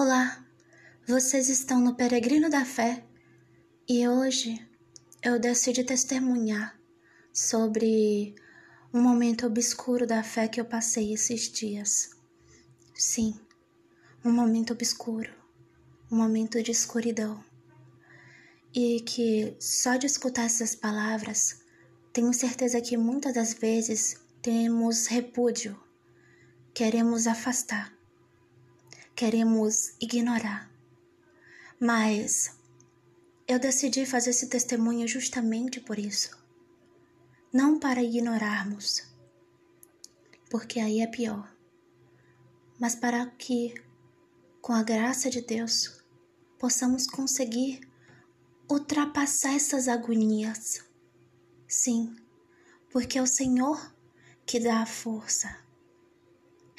Olá, vocês estão no Peregrino da Fé e hoje eu decidi testemunhar sobre um momento obscuro da fé que eu passei esses dias. Sim, um momento obscuro, um momento de escuridão. E que só de escutar essas palavras, tenho certeza que muitas das vezes temos repúdio, queremos afastar queremos ignorar. Mas eu decidi fazer esse testemunho justamente por isso. Não para ignorarmos, porque aí é pior, mas para que, com a graça de Deus, possamos conseguir ultrapassar essas agonias. Sim, porque é o Senhor que dá a força.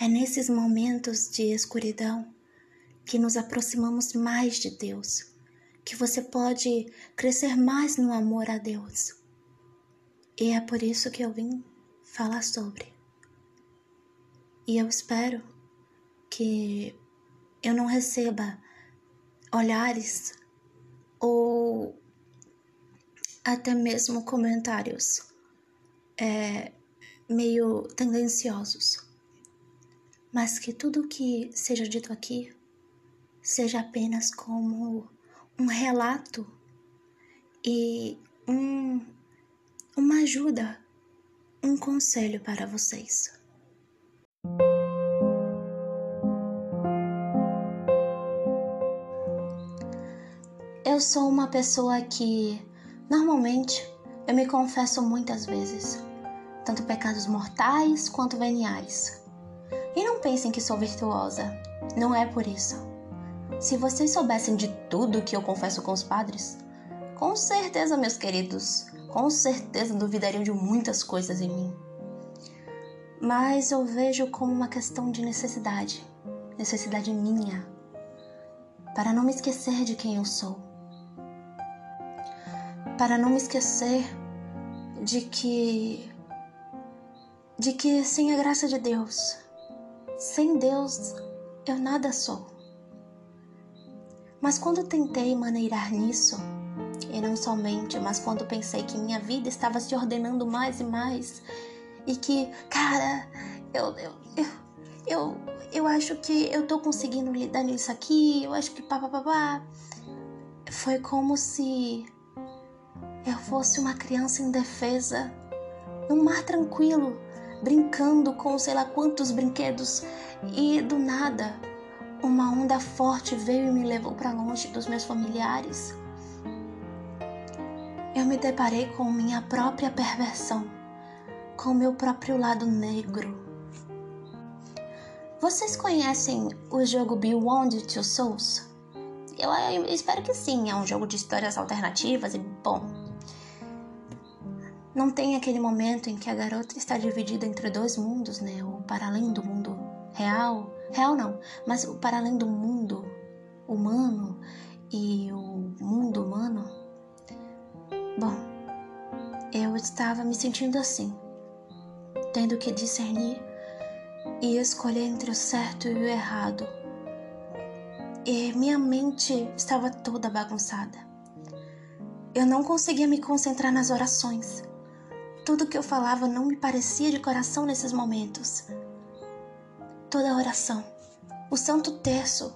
É nesses momentos de escuridão que nos aproximamos mais de Deus, que você pode crescer mais no amor a Deus. E é por isso que eu vim falar sobre. E eu espero que eu não receba olhares ou até mesmo comentários é, meio tendenciosos mas que tudo que seja dito aqui seja apenas como um relato e um, uma ajuda, um conselho para vocês. Eu sou uma pessoa que normalmente eu me confesso muitas vezes, tanto pecados mortais quanto veniais. Pensem que sou virtuosa. Não é por isso. Se vocês soubessem de tudo que eu confesso com os padres, com certeza, meus queridos, com certeza duvidariam de muitas coisas em mim. Mas eu vejo como uma questão de necessidade, necessidade minha, para não me esquecer de quem eu sou. Para não me esquecer de que de que sem a graça de Deus sem Deus, eu nada sou. Mas quando tentei maneirar nisso, e não somente, mas quando pensei que minha vida estava se ordenando mais e mais, e que, cara, eu, eu, eu, eu, eu acho que eu tô conseguindo lidar nisso aqui, eu acho que pá, pá, pá, pá. Foi como se eu fosse uma criança indefesa, num mar tranquilo, brincando com sei lá quantos brinquedos e do nada uma onda forte veio e me levou para longe dos meus familiares. Eu me deparei com minha própria perversão, com meu próprio lado negro. Vocês conhecem o jogo Beyond Two Souls? Eu, eu espero que sim, é um jogo de histórias alternativas e bom, não tem aquele momento em que a garota está dividida entre dois mundos, né? O para além do mundo real, real não, mas o para além do mundo humano e o mundo humano. Bom, eu estava me sentindo assim, tendo que discernir e escolher entre o certo e o errado. E minha mente estava toda bagunçada. Eu não conseguia me concentrar nas orações. Tudo que eu falava não me parecia de coração nesses momentos. Toda a oração, o Santo Terço,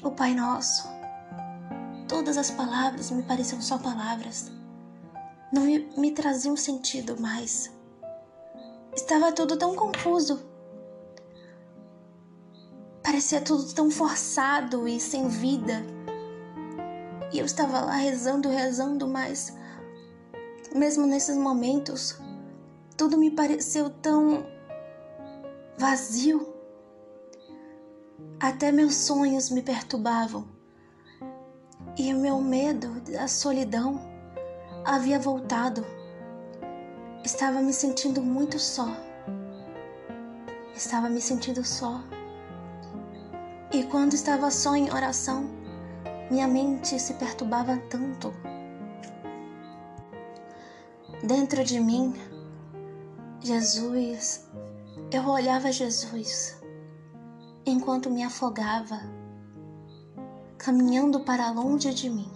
o Pai Nosso, todas as palavras me pareciam só palavras. Não me, me traziam sentido mais. Estava tudo tão confuso. Parecia tudo tão forçado e sem vida. E eu estava lá rezando, rezando, mas mesmo nesses momentos, tudo me pareceu tão vazio. Até meus sonhos me perturbavam. E o meu medo da solidão havia voltado. Estava me sentindo muito só. Estava me sentindo só. E quando estava só em oração, minha mente se perturbava tanto Dentro de mim, Jesus, eu olhava Jesus enquanto me afogava caminhando para longe de mim.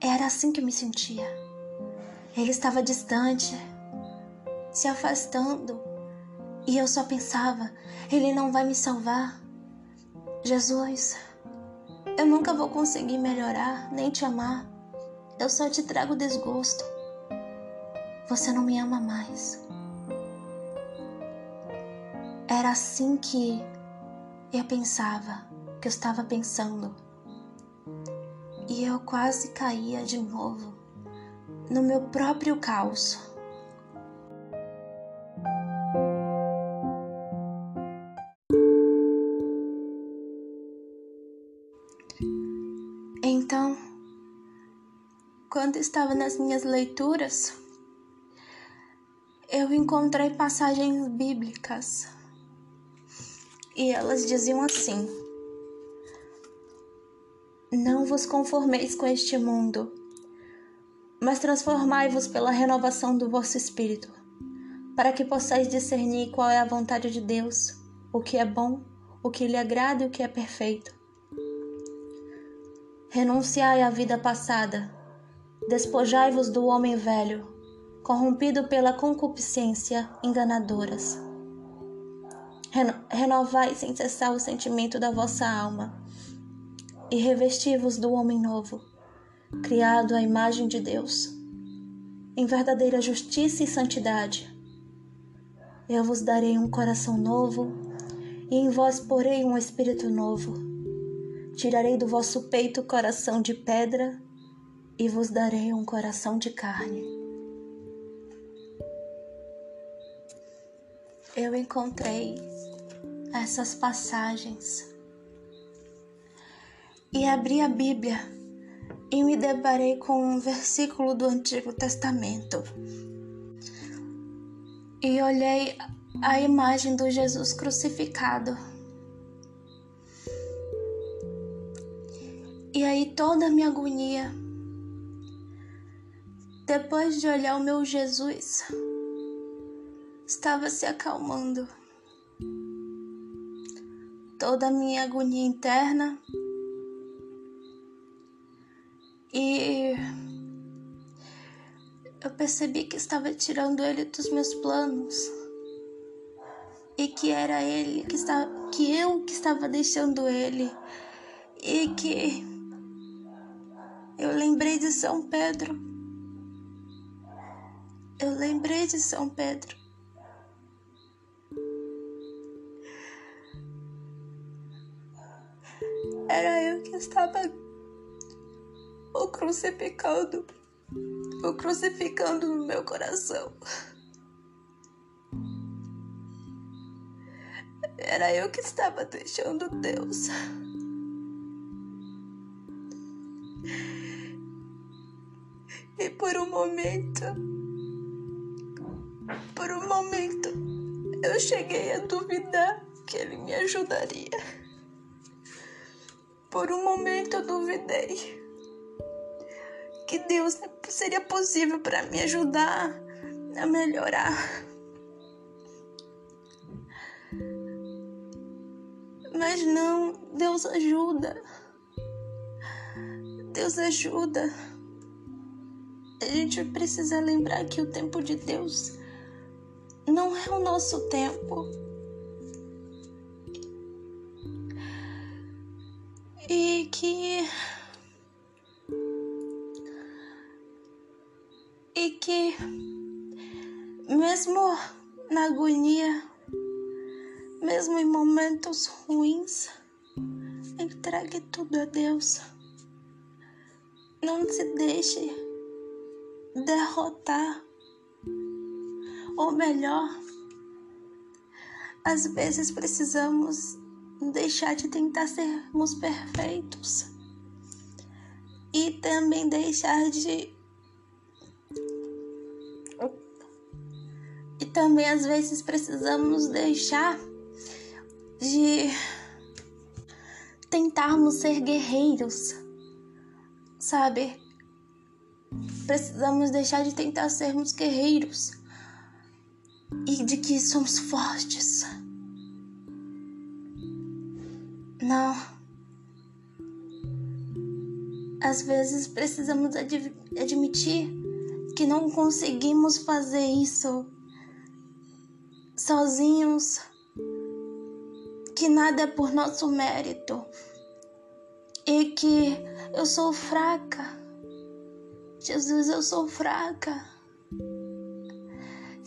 Era assim que eu me sentia. Ele estava distante, se afastando, e eu só pensava: Ele não vai me salvar. Jesus, eu nunca vou conseguir melhorar, nem te amar. Eu só te trago desgosto. Você não me ama mais. Era assim que eu pensava, que eu estava pensando. E eu quase caía de novo no meu próprio caos. Quando estava nas minhas leituras, eu encontrei passagens bíblicas e elas diziam assim: Não vos conformeis com este mundo, mas transformai-vos pela renovação do vosso espírito, para que possais discernir qual é a vontade de Deus, o que é bom, o que lhe agrada e o que é perfeito. Renunciai à vida passada, despojai-vos do homem velho, corrompido pela concupiscência enganadoras. Renovai sem cessar o sentimento da vossa alma, e revesti-vos do homem novo criado à imagem de Deus, em verdadeira justiça e santidade. Eu vos darei um coração novo, e em vós porei um espírito novo. Tirarei do vosso peito o coração de pedra, e vos darei um coração de carne. Eu encontrei essas passagens e abri a Bíblia e me deparei com um versículo do Antigo Testamento. E olhei a imagem do Jesus crucificado. E aí toda a minha agonia, depois de olhar o meu Jesus, estava se acalmando. Toda a minha agonia interna e eu percebi que estava tirando ele dos meus planos e que era ele que estava que eu que estava deixando ele e que eu lembrei de São Pedro. Eu lembrei de São Pedro. Era eu que estava o crucificando, o crucificando no meu coração. Era eu que estava deixando Deus. E por um momento, eu cheguei a duvidar que ele me ajudaria. Por um momento eu duvidei que Deus seria possível para me ajudar a melhorar. Mas não, Deus ajuda. Deus ajuda. A gente precisa lembrar que o tempo de Deus não é o nosso tempo. E que e que, mesmo na agonia, mesmo em momentos ruins, entregue tudo a Deus. Não se deixe derrotar. Ou melhor, às vezes precisamos deixar de tentar sermos perfeitos e também deixar de também às vezes precisamos deixar de tentarmos ser guerreiros, sabe? Precisamos deixar de tentar sermos guerreiros e de que somos fortes. Não, às vezes precisamos ad admitir que não conseguimos fazer isso sozinhos, que nada é por nosso mérito e que eu sou fraca. Jesus, eu sou fraca.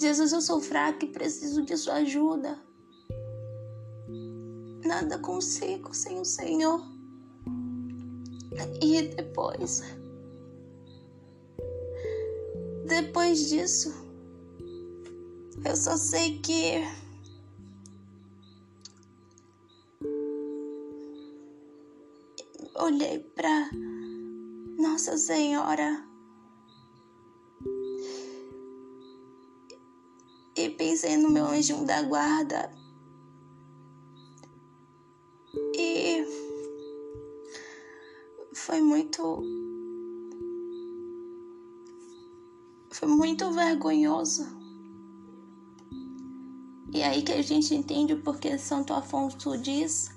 Jesus, eu sou fraca e preciso de Sua ajuda. Nada consigo sem o Senhor. E depois, depois disso, eu só sei que olhei para Nossa Senhora pensei no meu anjo da guarda foi muito. Foi muito vergonhoso. E aí que a gente entende porque Santo Afonso diz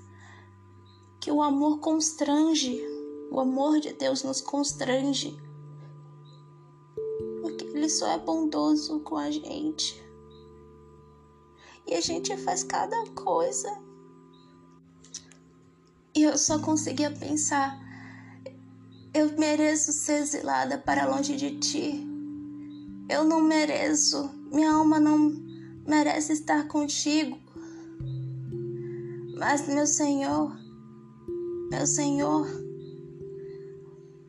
que o amor constrange, o amor de Deus nos constrange. Porque Ele só é bondoso com a gente. E a gente faz cada coisa. E eu só conseguia pensar eu mereço ser exilada para longe de ti. Eu não mereço, minha alma não merece estar contigo. Mas, meu Senhor, meu Senhor,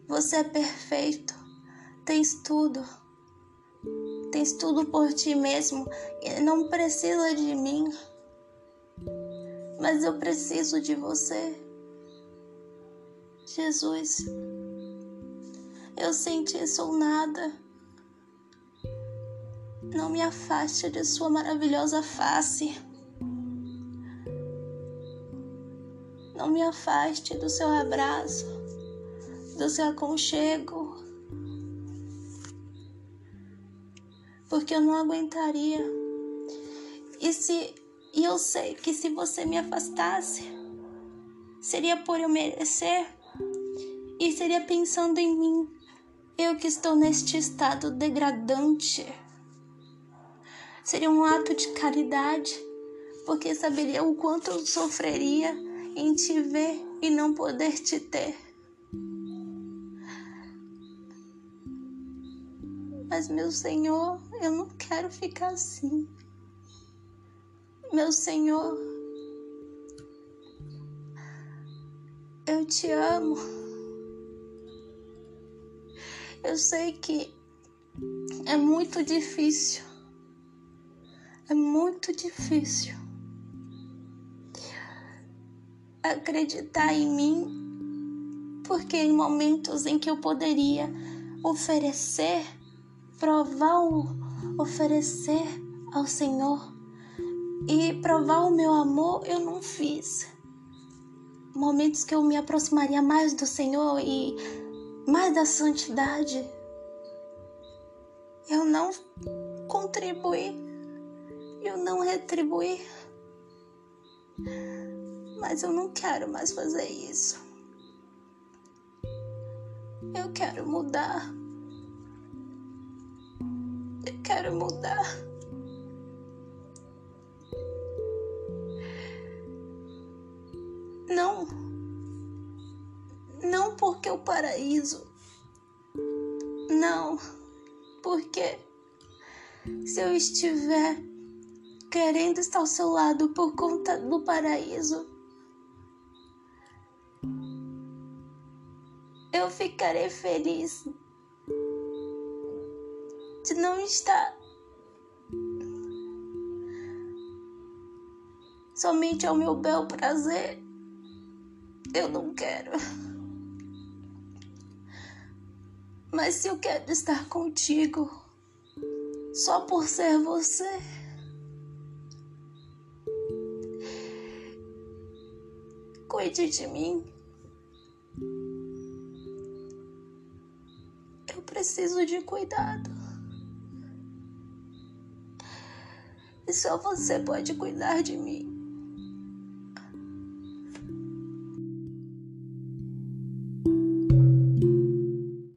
você é perfeito, tens tudo, tens tudo por ti mesmo e não precisa de mim, mas eu preciso de você. Jesus. Eu sem ti sou nada. Não me afaste de sua maravilhosa face. Não me afaste do seu abraço, do seu aconchego. Porque eu não aguentaria. E se e eu sei que se você me afastasse, seria por eu merecer e seria pensando em mim eu que estou neste estado degradante. Seria um ato de caridade, porque saberia o quanto eu sofreria em te ver e não poder te ter. Mas, meu Senhor, eu não quero ficar assim. Meu Senhor, eu te amo. Eu sei que é muito difícil. É muito difícil acreditar em mim, porque em momentos em que eu poderia oferecer, provar o oferecer ao Senhor e provar o meu amor, eu não fiz. Momentos que eu me aproximaria mais do Senhor e mais da santidade. Eu não contribuí, eu não retribuí. Mas eu não quero mais fazer isso. Eu quero mudar. Quero mudar. Não não porque o paraíso. Não, porque se eu estiver querendo estar ao seu lado por conta do paraíso, eu ficarei feliz de não estar somente ao meu bel prazer. Eu não quero. Mas se eu quero estar contigo, só por ser você, cuide de mim. Eu preciso de cuidado. E só você pode cuidar de mim.